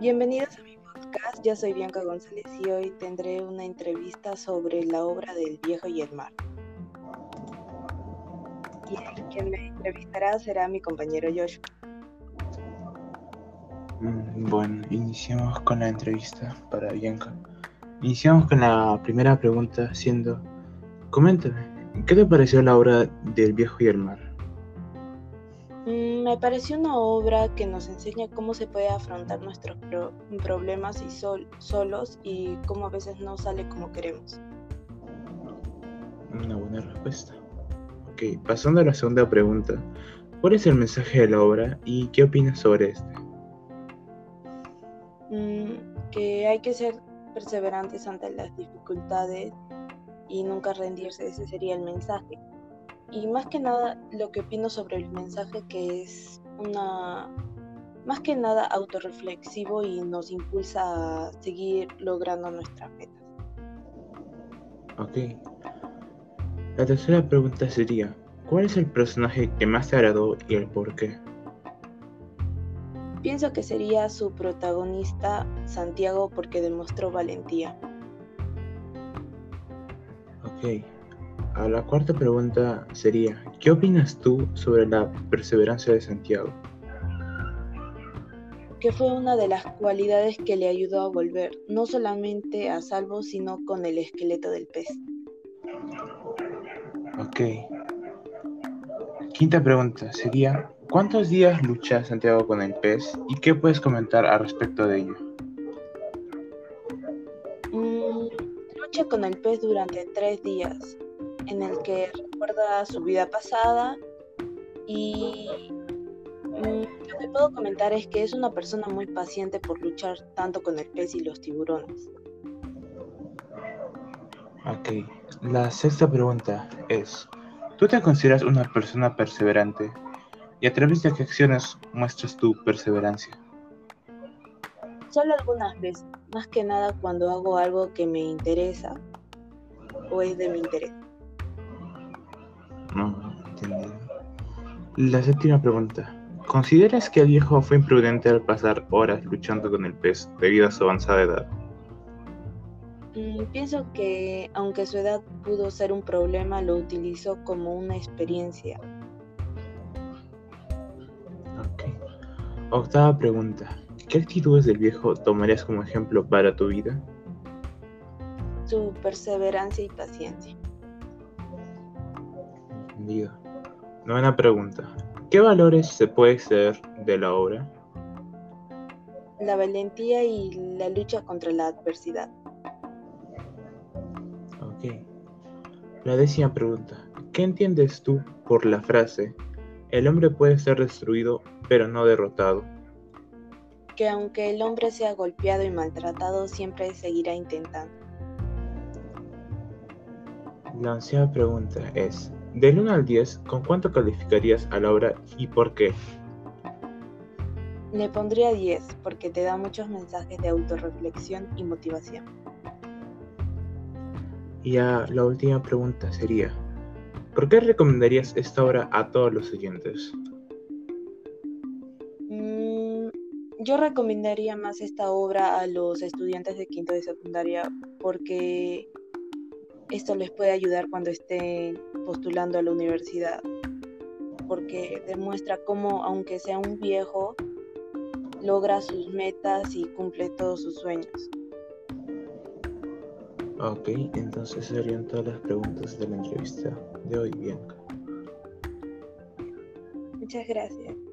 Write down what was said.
Bienvenidos a mi podcast, yo soy Bianca González y hoy tendré una entrevista sobre la obra del viejo y el mar. Y el que me entrevistará será mi compañero Joshua. Mm, Bueno, iniciamos con la entrevista para Bianca. Iniciamos con la primera pregunta siendo, coméntame, ¿qué te pareció la obra del viejo y el mar? Me pareció una obra que nos enseña cómo se puede afrontar nuestros pro- problemas y sol- solos y cómo a veces no sale como queremos. Una buena respuesta. Ok, pasando a la segunda pregunta, ¿cuál es el mensaje de la obra y qué opinas sobre este? Mm, que hay que ser perseverantes ante las dificultades y nunca rendirse, ese sería el mensaje. Y más que nada, lo que opino sobre el mensaje que es una, más que nada autorreflexivo y nos impulsa a seguir logrando nuestras metas. Ok. La tercera pregunta sería, ¿cuál es el personaje que más te agradó y el por qué? Pienso que sería su protagonista Santiago porque demostró valentía. Ok. A la cuarta pregunta sería, ¿qué opinas tú sobre la perseverancia de Santiago? que fue una de las cualidades que le ayudó a volver, no solamente a salvo, sino con el esqueleto del pez. Ok. Quinta pregunta sería, ¿cuántos días lucha Santiago con el pez y qué puedes comentar al respecto de ello? Mm, lucha con el pez durante tres días, en el que recuerda su vida pasada y mm, lo que puedo comentar es que es una persona muy paciente por luchar tanto con el pez y los tiburones. Ok. La sexta pregunta es, ¿tú te consideras una persona perseverante? ¿Y a través de qué acciones muestras tu perseverancia? Solo algunas veces, más que nada cuando hago algo que me interesa o es de mi interés. No, entendido. La séptima pregunta. ¿Consideras que el viejo fue imprudente al pasar horas luchando con el pez debido a su avanzada edad? Mm, Pienso que aunque su edad pudo ser un problema, lo utilizó como una experiencia. Ok. Octava pregunta. ¿Qué actitudes del viejo tomarías como ejemplo para tu vida? su perseverancia y paciencia. Entendido. Novena pregunta. ¿Qué valores se puede extraer de la obra? La valentía y la lucha contra la adversidad. Ok. La décima pregunta. ¿Qué entiendes tú por la frase el hombre puede ser destruido pero no derrotado? Que aunque el hombre sea golpeado y maltratado, siempre seguirá intentando. La onceava pregunta es, del 1 al 10, ¿con cuánto calificarías a la obra y por qué? Le pondría 10 porque te da muchos mensajes de autorreflexión y motivación. Y a la última pregunta sería, ¿por qué recomendarías esta obra a todos los oyentes? Mm, yo recomendaría más esta obra a los estudiantes de quinto de secundaria porque esto les puede ayudar cuando estén postulando a la universidad. Porque demuestra cómo, aunque sea un viejo, logra sus metas y cumple todos sus sueños. Ok, entonces serían todas las preguntas de la entrevista de hoy, Bianca. Muchas gracias.